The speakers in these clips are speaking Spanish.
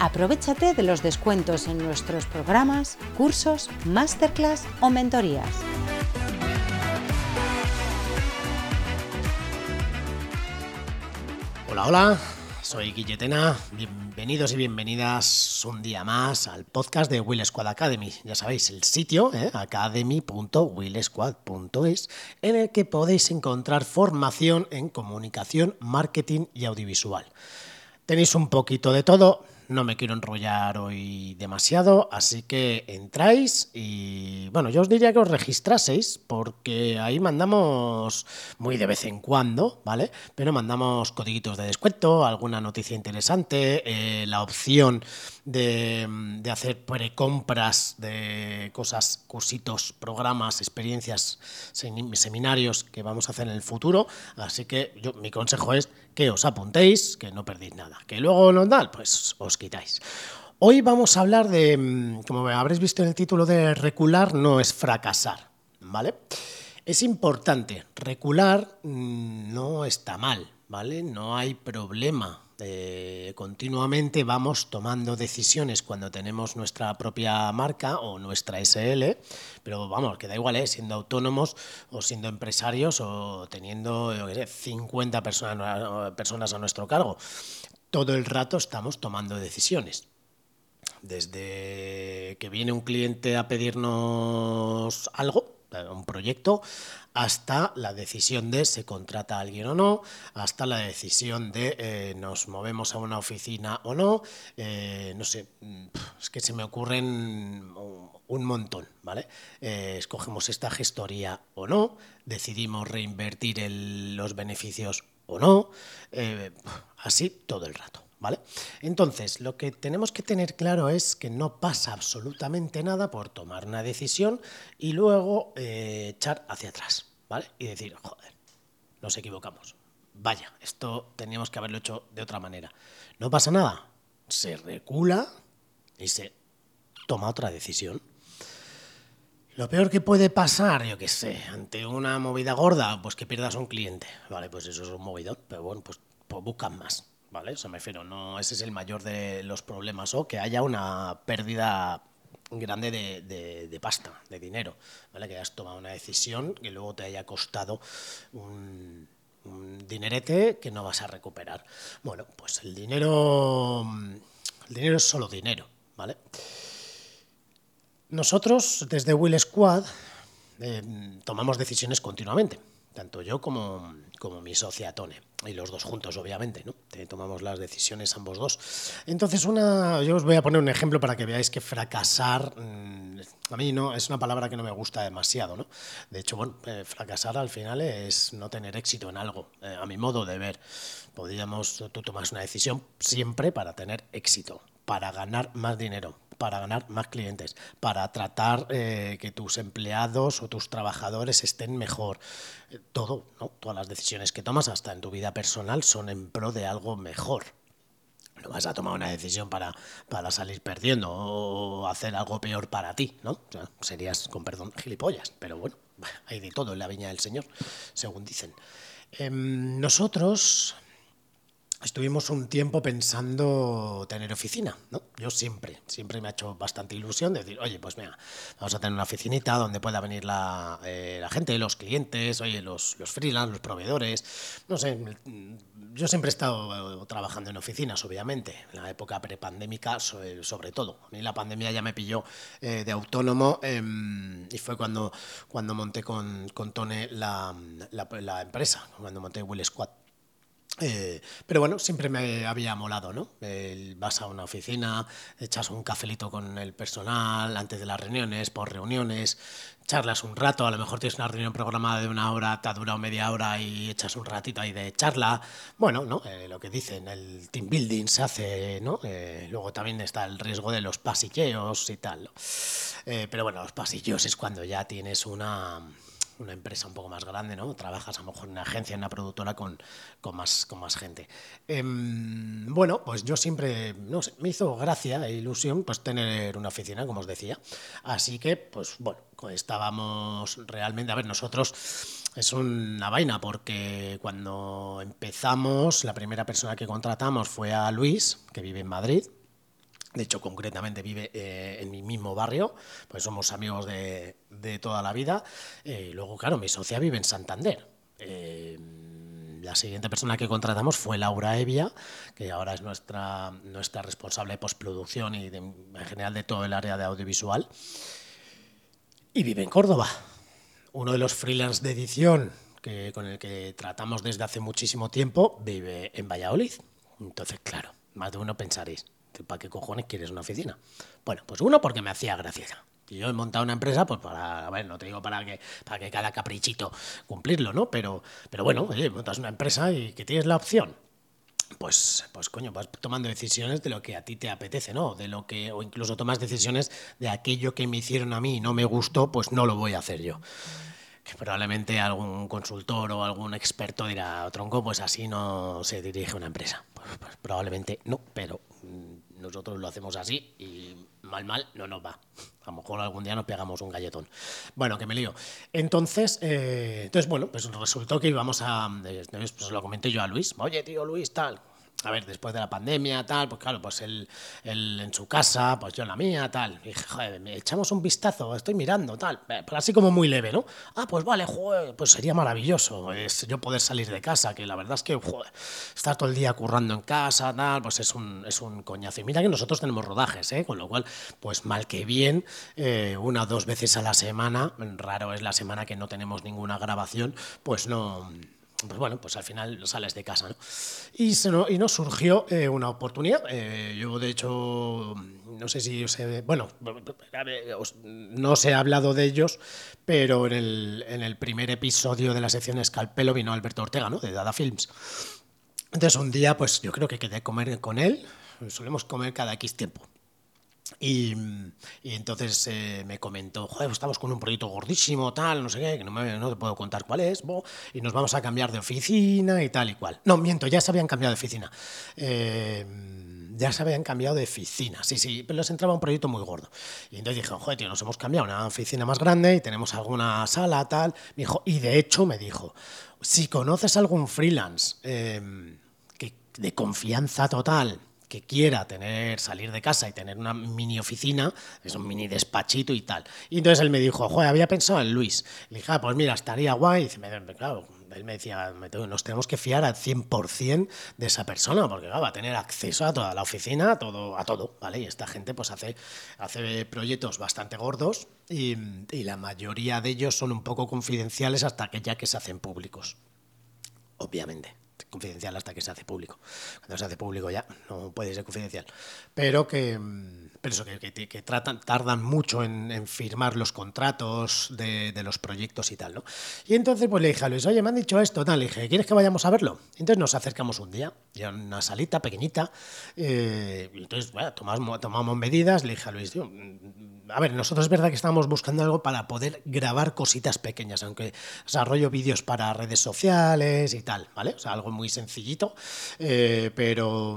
Aprovechate de los descuentos en nuestros programas, cursos, masterclass o mentorías. Hola, hola, soy Guilletena. Bienvenidos y bienvenidas un día más al podcast de Will Squad Academy. Ya sabéis, el sitio, ¿eh? academy.willsquad.es, en el que podéis encontrar formación en comunicación, marketing y audiovisual. Tenéis un poquito de todo, no me quiero enrollar hoy demasiado, así que entráis y bueno, yo os diría que os registraseis porque ahí mandamos muy de vez en cuando, ¿vale? Pero mandamos codiguitos de descuento, alguna noticia interesante, eh, la opción de, hacer precompras de cosas, cursitos, programas, experiencias, seminarios que vamos a hacer en el futuro, así que yo, mi consejo es que os apuntéis, que no perdéis nada, que luego no da, pues os quitáis. Hoy vamos a hablar de, mm, como habréis visto en el título de recular, no es fracasar, ¿vale? Es importante, recular mm, no está mal, ¿vale? No hay problema. Eh, continuamente vamos tomando decisiones cuando tenemos nuestra propia marca o nuestra SL, pero vamos, que da igual, ¿eh? siendo autónomos o siendo empresarios o teniendo 50 personas, personas a nuestro cargo. Todo el rato estamos tomando decisiones desde que viene un cliente a pedirnos algo, un proyecto, hasta la decisión de se contrata a alguien o no, hasta la decisión de eh, nos movemos a una oficina o no, eh, no sé, es que se me ocurren un montón, ¿vale? Eh, escogemos esta gestoría o no, decidimos reinvertir los beneficios o no, así todo el rato. ¿Vale? Entonces, lo que tenemos que tener claro es que no pasa absolutamente nada por tomar una decisión y luego eh, echar hacia atrás, ¿vale? Y decir, joder, nos equivocamos. Vaya, esto teníamos que haberlo hecho de otra manera. No pasa nada. Se recula y se toma otra decisión. Lo peor que puede pasar, yo qué sé, ante una movida gorda, pues que pierdas un cliente. Vale, pues eso es un movidón, pero bueno, pues, pues más. ¿Vale? O sea, me refiero, no, ese es el mayor de los problemas, o que haya una pérdida grande de, pasta, de dinero, ¿vale? Que hayas tomado una decisión que luego te haya costado un, dinerete que no vas a recuperar. Bueno, pues el dinero, el dinero es solo dinero, ¿vale? Nosotros, desde Will Squad, eh, tomamos decisiones continuamente tanto yo como, como mi socia Tone, y los dos juntos, obviamente, ¿no? tomamos las decisiones ambos dos. Entonces, una, yo os voy a poner un ejemplo para que veáis que fracasar, mm, a mí no es una palabra que no me gusta demasiado, ¿no? De hecho, bueno, eh, fracasar al final es no tener éxito en algo, eh, a mi modo de ver. Podríamos, tú tomas una decisión siempre para tener éxito, para ganar más dinero, para ganar más clientes, para tratar eh, que tus empleados o tus trabajadores estén mejor. Eh, todo, ¿no? Todas las decisiones que tomas, hasta en tu vida personal, son en pro de algo mejor. No vas a tomar una decisión para, para salir perdiendo o hacer algo peor para ti, ¿no? serías, con perdón, gilipollas, pero bueno, hay de todo en la viña del Señor, según dicen. Em, nosotros estuvimos un tiempo pensando tener oficina, ¿no? Yo siempre, siempre me ha hecho bastante ilusión decir, oye, pues mira, vamos a tener una oficinita donde pueda venir la, eh, gente, los clientes, oye, los, los freelance, los proveedores, no sé, yo siempre he estado trabajando en oficinas, obviamente, en la época prepandémica sobre todo. A mí la pandemia ya me pilló eh, de autónomo em, y fue cuando, cuando monté con, con Tone la, la, la empresa, cuando monté Will Squad. Eh, pero bueno, siempre me había molado, ¿no? vas a una oficina, echas un cafelito con el personal antes de las reuniones, por reuniones, charlas un rato, a lo mejor tienes una reunión programada de una hora, te ha durado media hora y echas un ratito ahí de charla. Bueno, ¿no? Eh, lo que dicen, el team building se hace, ¿no? Eh, luego también está el riesgo de los pasilleos y tal, pero bueno, los pasillos es cuando ya tienes una una empresa un poco más grande, ¿no? Trabajas a lo mejor en una agencia, en una productora con, con, más, con más gente. Em, bueno, pues yo siempre, no sé, me hizo gracia e ilusión pues tener una oficina, como os decía. Así que, pues bueno, estábamos realmente, a ver, nosotros es una vaina porque cuando empezamos, la primera persona que contratamos fue a Luis, que vive en Madrid, de hecho, concretamente vive eh, en mi mismo barrio, pues somos amigos de, toda la vida. Eh, y luego, claro, mi socia vive en Santander. Eh, la siguiente persona que contratamos fue Laura Evia, que ahora es nuestra, nuestra responsable de postproducción y en general de todo el área de audiovisual. Y vive en Córdoba. Uno de los freelance de edición que, con el que tratamos desde hace muchísimo tiempo vive en Valladolid. Entonces, claro, más de uno pensaréis, ¿para qué cojones quieres una oficina? Bueno, pues uno porque me hacía gracia. Y yo he montado una empresa, pues para, a ver, no te digo para que, para que cada caprichito cumplirlo, ¿no? Pero, pero bueno, oye, montas una empresa y que tienes la opción. Pues, pues coño, vas tomando decisiones de lo que a ti te apetece, ¿no? De lo que, o incluso tomas decisiones de aquello que me hicieron a mí y no me gustó, pues no lo voy a hacer yo que probablemente algún consultor o algún experto dirá, tronco, pues así no se dirige una empresa. Pues, pues probablemente no, pero mm, nosotros lo hacemos así y mal, mal no nos va. A lo mejor algún día nos pegamos un galletón. Bueno, que me lío. Entonces, eh, entonces bueno, pues resultó que íbamos a, pues lo comenté yo a Luis, oye tío Luis, tal, a ver, después de la pandemia, tal, pues claro, pues él, en su casa, pues yo en la mía, tal. Y dije, joder, me echamos un vistazo, estoy mirando, tal. Eh, pero así como muy leve, ¿no? Ah, pues vale, joder, pues sería maravilloso es yo poder salir de casa, que la verdad es que, joder, estar todo el día currando en casa, tal, pues es un, es un coñazo. Y mira que nosotros tenemos rodajes, ¿eh? Con lo cual, pues mal que bien, eh, una o dos veces a la semana, raro es la semana que no tenemos ninguna grabación, pues no pues bueno, pues al final sales de casa. ¿no? Y, se y nos surgió eh, una oportunidad. Eh, yo, de hecho, no sé si os he, bueno, no os he hablado de ellos, pero en el, en el primer episodio de la sección Escalpelo vino Alberto Ortega, ¿no? de Dada Films. Entonces un día, pues yo creo que quedé a comer con él. Solemos comer cada X tiempo. Y, entonces eh, me comentó, joder, estamos con un proyecto gordísimo, tal, no sé qué, que no, me, no te puedo contar cuál es, y nos vamos a cambiar de oficina y tal y cual. No, miento, ya se habían cambiado de oficina. Eh, ya se habían cambiado de oficina, sí, sí, pero les entraba un proyecto muy gordo. Y entonces dije, joder, tío, nos hemos cambiado una oficina más grande y tenemos alguna sala, tal. Dijo, y de hecho me dijo, si conoces algún freelance eh, que, de confianza total, que quiera tener, salir de casa y tener una mini oficina, es un mini despachito y tal. Y entonces él me dijo, joder, había pensado en Luis. Le dije, ah, pues mira, estaría guay. Y dice, claro, él me decía, nos tenemos que fiar al 100% de esa persona, porque va a tener acceso a toda la oficina, a todo, a todo, ¿vale? Y esta gente pues hace, hace proyectos bastante gordos y, y la mayoría de ellos son un poco confidenciales hasta que ya que se hacen públicos, obviamente confidencial hasta que se hace público. Cuando se hace público ya no puede ser confidencial. Pero que, mm, pero eso, que, que, tratan, tardan mucho en, firmar los contratos de, los proyectos y tal, ¿no? Y entonces pues le dije a Luis, oye, me han dicho esto, tal, le dije, ¿quieres que vayamos a verlo? Entonces nos acercamos un día, ya una salita pequeñita, eh, entonces, bueno, tomamos, tomamos medidas, le dije a Luis, tío, a ver, nosotros es verdad que estamos buscando algo para poder grabar cositas pequeñas, aunque desarrollo vídeos para redes sociales y tal, ¿vale? O sea, algo muy sencillito, eh, pero,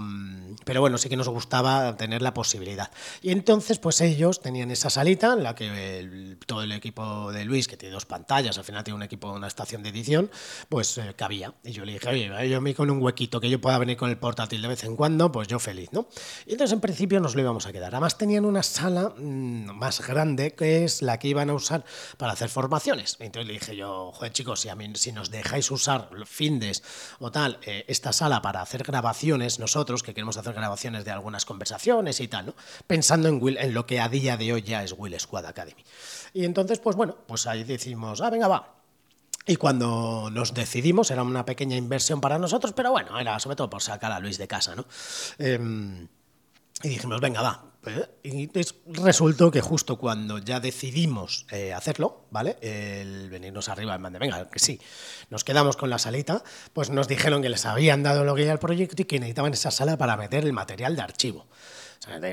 pero bueno, sí que nos gustaba tener la posibilidad. Y entonces, pues ellos tenían esa salita en la que todo el equipo de Luis, que tiene dos pantallas, al final tiene un equipo, una estación de edición, pues eh, cabía. Y yo le dije, oye, yo me con un huequito que yo pueda venir con el portátil de vez en cuando, pues yo feliz, ¿no? Y entonces en principio nos lo íbamos a quedar. Además tenían una sala... Mm, más grande, que es la que iban a usar para hacer formaciones. Entonces le dije yo, joder chicos, si, a mí, si nos dejáis usar findes o tal, eh, esta sala para hacer grabaciones, nosotros que queremos hacer grabaciones de algunas conversaciones y tal, ¿no? Pensando en, en lo que a día de hoy ya es Will Squad Academy. Y entonces, pues bueno, pues ahí decimos, ah, venga, va, Y cuando nos decidimos, era una pequeña inversión para nosotros, pero bueno, era sobre todo por sacar a Luis de casa, ¿no? Em, y dijimos, venga, va. Y resultó que justo cuando ya decidimos eh, hacerlo, ¿vale? El venirnos arriba en de, venga, que sí, nos quedamos con la salita, pues nos dijeron que les habían dado lo que era el proyecto y que necesitaban esa sala para meter el material de archivo.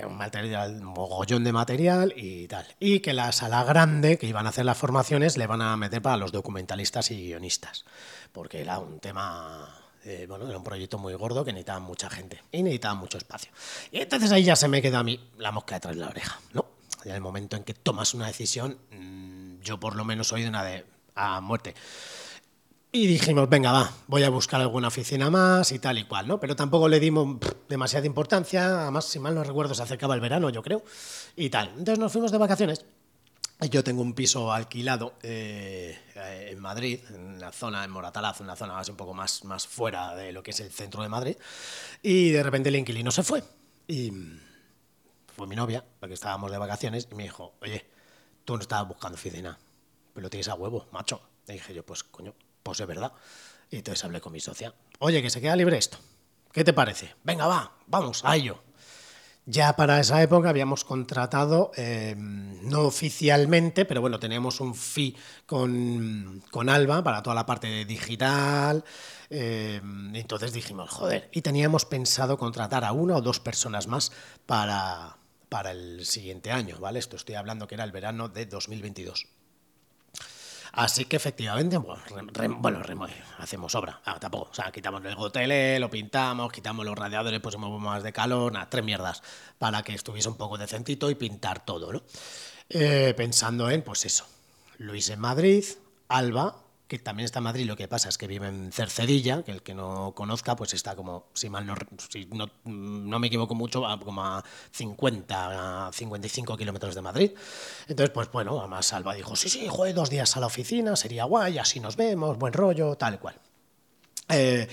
Un material, un mogollón de material y tal. Y que la sala grande que iban a hacer las formaciones le van a meter para los documentalistas y guionistas. Porque era un tema eh, bueno, era un proyecto muy gordo que necesitaba mucha gente y necesitaba mucho espacio. Y entonces ahí ya se me queda a mí la mosca detrás de la oreja, ¿no? En el momento en que tomas una decisión, mm, yo por lo menos soy de una de a muerte. Y dijimos, venga, va, voy a buscar alguna oficina más y tal y cual, ¿no? Pero tampoco le dimos demasiada importancia, además, si mal no recuerdo, se acercaba el verano, yo creo, y tal. Entonces nos fuimos de vacaciones. Yo tengo un piso alquilado eh, en Madrid, en la zona, en Moratalaz, una zona más, un poco más, más fuera de lo que es el centro de Madrid, y de repente el inquilino se fue. Y fue mi novia, porque estábamos de vacaciones, y me dijo, oye, tú no estabas buscando oficina, pero lo tienes a huevo, macho. Y dije yo, pues coño, pues es verdad. Y entonces hablé con mi socia. Oye, que se queda libre esto. ¿Qué te parece? Venga, va, vamos, a ello. Ya para esa época habíamos contratado, eh, no oficialmente, pero bueno, teníamos un fee con, Alba para toda la parte digital. Eh, entonces dijimos, joder, y teníamos pensado contratar a una o dos personas más para, para el siguiente año, ¿vale? Esto estoy hablando que era el verano de 2022. Así que efectivamente, bueno, hacemos obra. Ah, tampoco, o sea, quitamos el gotele, lo pintamos, quitamos los radiadores, pues un más de calor, nada, tres mierdas, para que estuviese un poco decentito y pintar todo, ¿no? Eh, pensando en, pues eso, Luis en Madrid, Alba que también está en Madrid, lo que pasa es que vive en Cercedilla, que el que no conozca, pues está como, si mal no, no, me equivoco mucho, como a 50, a 55 kilómetros de Madrid. Entonces, pues bueno, además Alba dijo, sí, sí, joder, dos días a la oficina, sería guay, así nos vemos, buen rollo, tal cual. Eh,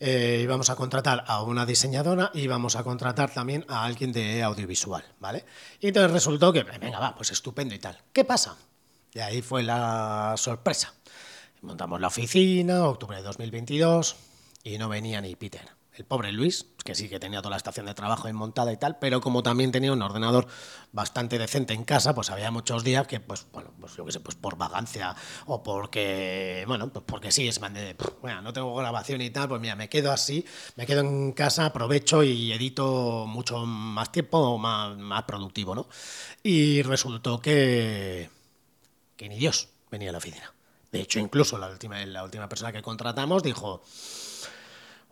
eh, íbamos a contratar a una diseñadora y íbamos a contratar también a alguien de audiovisual, ¿vale? Y entonces resultó que, venga, va, pues estupendo y tal. ¿Qué pasa? Y ahí fue la sorpresa Montamos la oficina, octubre de 2022, y no venía ni Peter. El pobre Luis, que sí que tenía toda la estación de trabajo montada y tal, pero como también tenía un ordenador bastante decente en casa, pues había muchos días que, pues, bueno, pues yo qué sé, pues por vagancia o porque, bueno, pues porque sí, es de, bueno, no tengo grabación y tal, pues mira, me quedo así, me quedo en casa, aprovecho y edito mucho más tiempo, más, más productivo, ¿no? Y resultó que, que ni Dios venía a la oficina. De hecho, incluso la última, la última persona que contratamos dijo,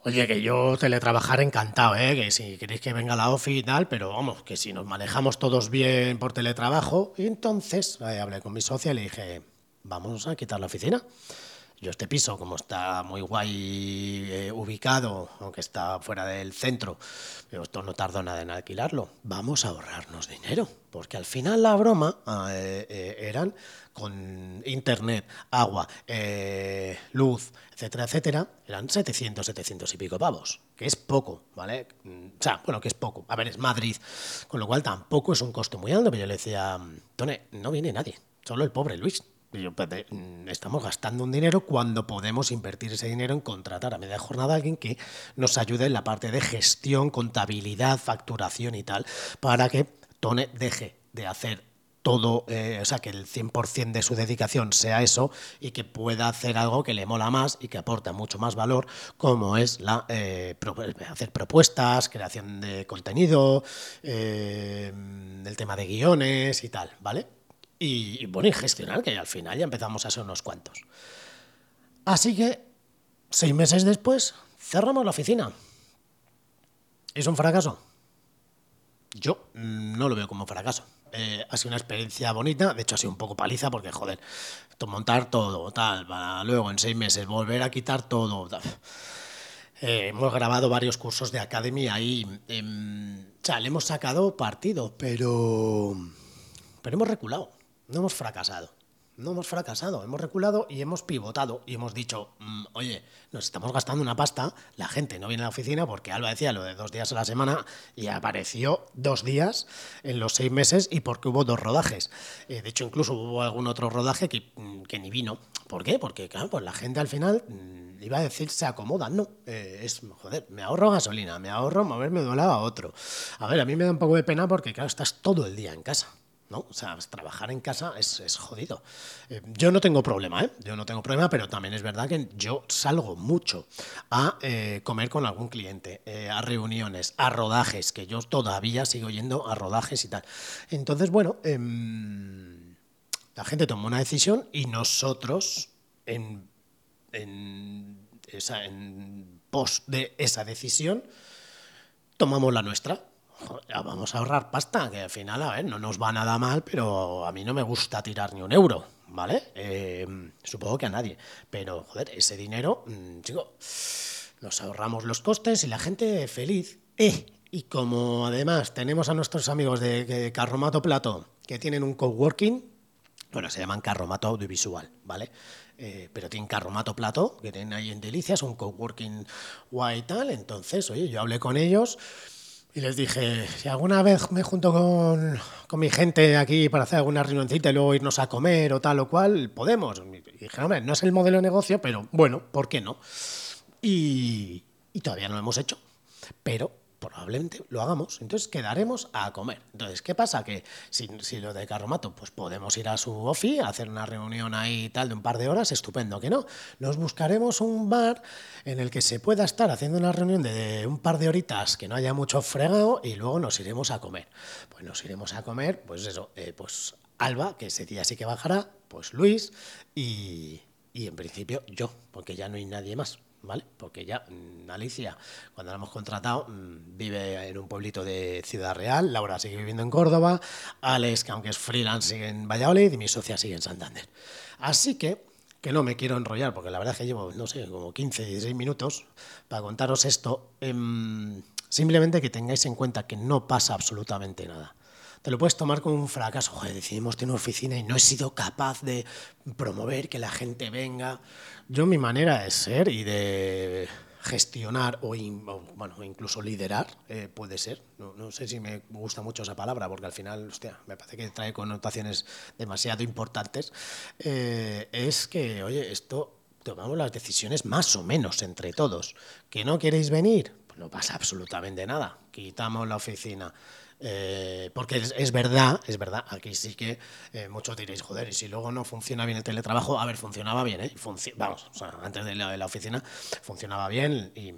oye, que yo teletrabajar encantado, ¿eh? que si queréis que venga la OFI y tal, pero vamos, que si nos manejamos todos bien por teletrabajo. Y entonces eh, hablé con mi socia y le dije, vamos a quitar la oficina. Yo este piso, como está muy guay eh, ubicado, aunque está fuera del centro, esto no tardó nada en alquilarlo, vamos a ahorrarnos dinero, porque al final la broma eh, eh, eran con internet, agua, luz, etcétera, etcétera, eran 700, 700 y pico pavos, que es poco, ¿vale? O sea, bueno, que es poco. A ver, es Madrid, con lo cual tampoco es un costo muy alto, pero yo le decía, Tone, no viene nadie, solo el pobre Luis Mm, estamos gastando un dinero cuando podemos invertir ese dinero en contratar a media jornada a alguien que nos ayude en la parte de gestión, contabilidad, facturación y tal, para que Tone deje de hacer todo, eh, o sea, que el 100% de su dedicación sea eso y que pueda hacer algo que le mola más y que aporta mucho más valor, como es la eh, hacer propuestas, creación de contenido, eh, el tema de guiones y tal, ¿vale? Y, bueno, y gestionar, que al final ya empezamos a ser unos cuantos. Así que, seis meses después, cerramos la oficina. ¿Es un fracaso? Yo no lo veo como fracaso. Eh, ha sido una experiencia bonita, de hecho ha sido un poco paliza porque, joder, montar todo, tal, para luego en seis meses volver a quitar todo. Eh, hemos grabado varios cursos de academia y, em, o sea, le hemos sacado partido, pero, pero hemos reculado no hemos fracasado. no hemos fracasado, hemos reculado y hemos pivotado y hemos dicho, mm, oye, nos estamos gastando una pasta, la gente no viene a la oficina porque Alba decía lo de dos días a la semana y apareció dos días en los seis meses y porque hubo dos rodajes. Eh, de hecho, incluso hubo algún otro rodaje que, mm, que, ni vino. ¿Por qué? Porque, claro, pues la gente al final mm, iba a decir se acomoda, no. Eh, es, joder, me ahorro gasolina, me ahorro moverme de un lado a otro. A ver, a mí me da un poco de pena porque, claro, estás todo el día en casa. ¿No? O sea, trabajar en casa es, jodido. Eh, yo no tengo problema, ¿eh? Yo no tengo problema, pero también es verdad que yo salgo mucho a eh, comer con algún cliente, eh, a reuniones, a rodajes, que yo todavía sigo yendo a rodajes y tal. Entonces, bueno, em, la gente tomó una decisión y nosotros, en, en, en pos de esa decisión, tomamos la nuestra vamos a ahorrar pasta, que al final, a ver, no nos va nada mal, pero a mí no me gusta tirar ni un euro, ¿vale? Eh, supongo que a nadie. Pero, joder, ese dinero, mm, chico, nos ahorramos los costes y la gente feliz. Eh, y como además tenemos a nuestros amigos de, Carromato Plato, que tienen un coworking, bueno, se llaman Carromato Audiovisual, ¿vale? Eh, pero tienen Carromato Plato, que tienen ahí en Delicias, un coworking guay y tal. Entonces, oye, yo hablé con ellos y les dije, si alguna vez me junto con, con, mi gente aquí para hacer alguna reunioncita y luego irnos a comer o tal o cual, podemos. Y dije, hombre, no es el modelo de negocio, pero bueno, ¿por qué no? Y, y todavía no lo hemos hecho. Pero probablemente lo hagamos. Entonces quedaremos a comer. Entonces, ¿qué pasa? Que si, si lo de Carromato, pues podemos ir a su ofi, hacer una reunión ahí tal de un par de horas, estupendo, que no. Nos buscaremos un bar en el que se pueda estar haciendo una reunión de un par de horitas, que no haya mucho fregado, y luego nos iremos a comer. Pues nos iremos a comer, pues eso, eh, pues Alba, que ese día sí que bajará, pues Luis, y, y en principio yo, porque ya no hay nadie más. ¿Vale? Porque ya mm, Alicia, cuando la hemos contratado, mm, vive en un pueblito de Ciudad Real, Laura sigue viviendo en Córdoba, Alex, que aunque es freelance, sigue en Valladolid y mi socia sigue en Santander. Así que, que no me quiero enrollar, porque la verdad es que llevo, no sé, como 15, 16 minutos para contaros esto, em, simplemente que tengáis en cuenta que no pasa absolutamente nada te lo puedes tomar como un fracaso. Joder, decidimos tener una oficina y no he sido capaz de promover que la gente venga. Yo mi manera de ser y de gestionar o, bueno, incluso liderar, eh, puede ser. No, sé si me gusta mucho esa palabra, porque al final, hostia, me parece que trae connotaciones demasiado importantes. Eh, es que, oye, esto tomamos las decisiones más o menos entre todos. ¿Que no queréis venir? Pues no pasa absolutamente nada. Quitamos la oficina. Eh, porque es, verdad, es verdad, aquí sí que eh, muchos diréis, joder, y si luego no funciona bien el teletrabajo, a ver, funcionaba bien, ¿eh? vamos, antes de la, oficina funcionaba bien y,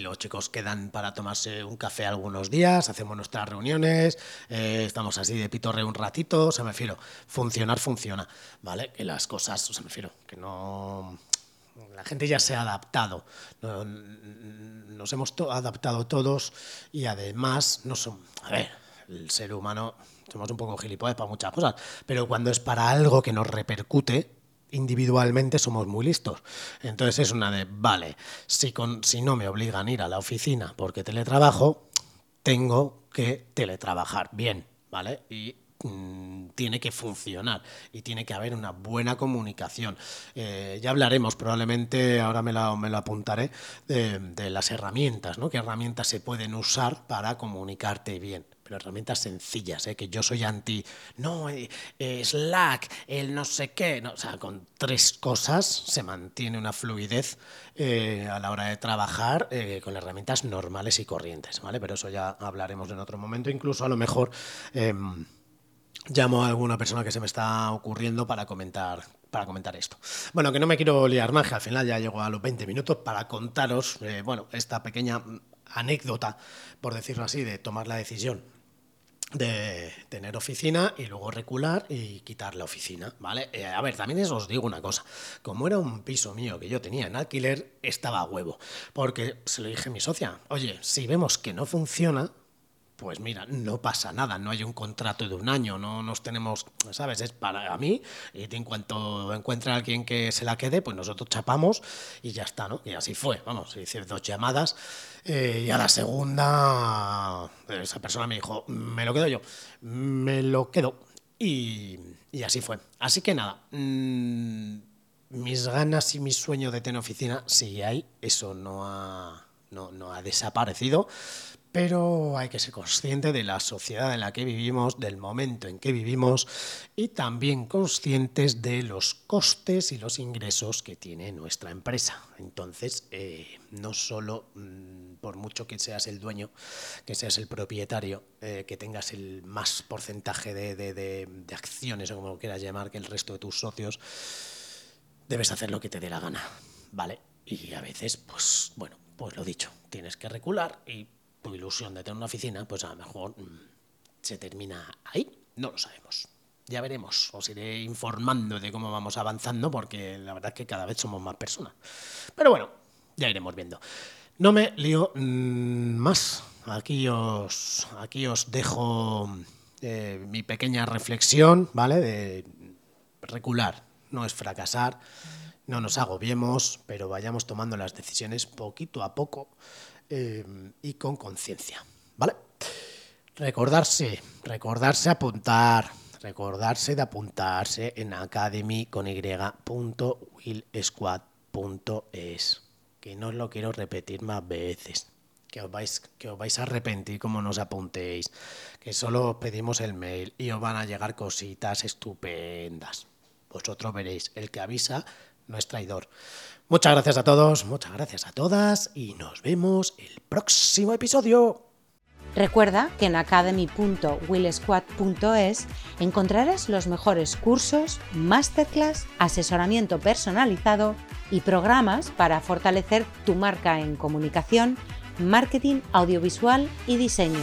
los chicos quedan para tomarse un café algunos días, hacemos nuestras reuniones, eh, estamos así de pitorre un ratito, o sea, me refiero, funcionar funciona, ¿vale? Que las cosas, o sea, me refiero, que no la gente ya se ha adaptado. Nos hemos adaptado todos y además no son. A ver, el ser humano somos un poco gilipollas para muchas cosas, pero cuando es para algo que nos repercute individualmente somos muy listos. Entonces es una de, vale, si, con, si no me obligan a ir a la oficina porque teletrabajo, tengo que teletrabajar bien, ¿vale? Y tiene que funcionar y tiene que haber una buena comunicación. Eh, ya hablaremos probablemente, ahora me lo, apuntaré, de, las herramientas, ¿no? ¿Qué herramientas se pueden usar para comunicarte bien? pero herramientas sencillas, ¿eh? que yo soy anti, no, eh, Slack, el no sé qué, o sea, con tres cosas se mantiene una fluidez a la hora de trabajar con herramientas normales y corrientes, ¿vale? Pero eso ya hablaremos en otro momento, incluso a lo mejor... Llamo a alguna persona que se me está ocurriendo para comentar, para comentar esto. Bueno, que no me quiero liar más, que al final ya llego a los 20 minutos para contaros, eh, bueno, esta pequeña anécdota, por decirlo así, de tomar la decisión de tener oficina y luego recular y quitar la oficina, ¿vale? Eh, a ver, también os digo una cosa, como era un piso mío que yo tenía en alquiler, estaba a huevo, porque se lo dije a mi socia, oye, si vemos que no funciona, pues mira, no pasa nada, no hay un contrato de un año, no nos tenemos, ¿sabes? Es para mí, y en cuanto encuentre a alguien que se la quede, pues nosotros chapamos y ya está, ¿no? Y así fue, vamos, hice dos llamadas eh, y a la segunda esa persona me dijo, me lo quedo yo, me lo quedo. Y, así fue. Así que nada, mm, mis ganas y mi sueño de tener oficina sigue ahí, eso no ha, no, no ha desaparecido, pero hay que ser consciente de la sociedad en la que vivimos, del momento en que vivimos y también conscientes de los costes y los ingresos que tiene nuestra empresa. Entonces, eh, no solo mm, por mucho que seas el dueño, que seas el propietario, eh, que tengas el más porcentaje de, de acciones o como quieras llamar que el resto de tus socios, debes hacer lo que te dé la gana, ¿vale? Y a veces, pues bueno, pues lo dicho, tienes que recular y tu ilusión de tener una oficina, pues a lo mejor mm, se termina ahí, no lo sabemos. Ya veremos, os iré informando de cómo vamos avanzando, porque la verdad es que cada vez somos más personas. Pero bueno, ya iremos viendo. No me lío mm, más. Aquí os, aquí os dejo eh, mi pequeña reflexión, ¿vale? De recular, no es fracasar, no nos agobiemos, pero vayamos tomando las decisiones poquito a poco eh, y con conciencia, ¿vale? Recordarse, recordarse apuntar, recordarse de apuntarse en academy con y.willsquad.es, que no os lo quiero repetir más veces. Que os, vais, que os vais a arrepentir como nos apuntéis, que solo os pedimos el mail y os van a llegar cositas estupendas. Vosotros veréis, el que avisa no es traidor. Muchas gracias a todos, muchas gracias a todas y nos vemos el próximo episodio. Recuerda que en academy.willsquad.es encontrarás los mejores cursos, masterclass, asesoramiento personalizado y programas para fortalecer tu marca en comunicación, marketing, audiovisual y diseño.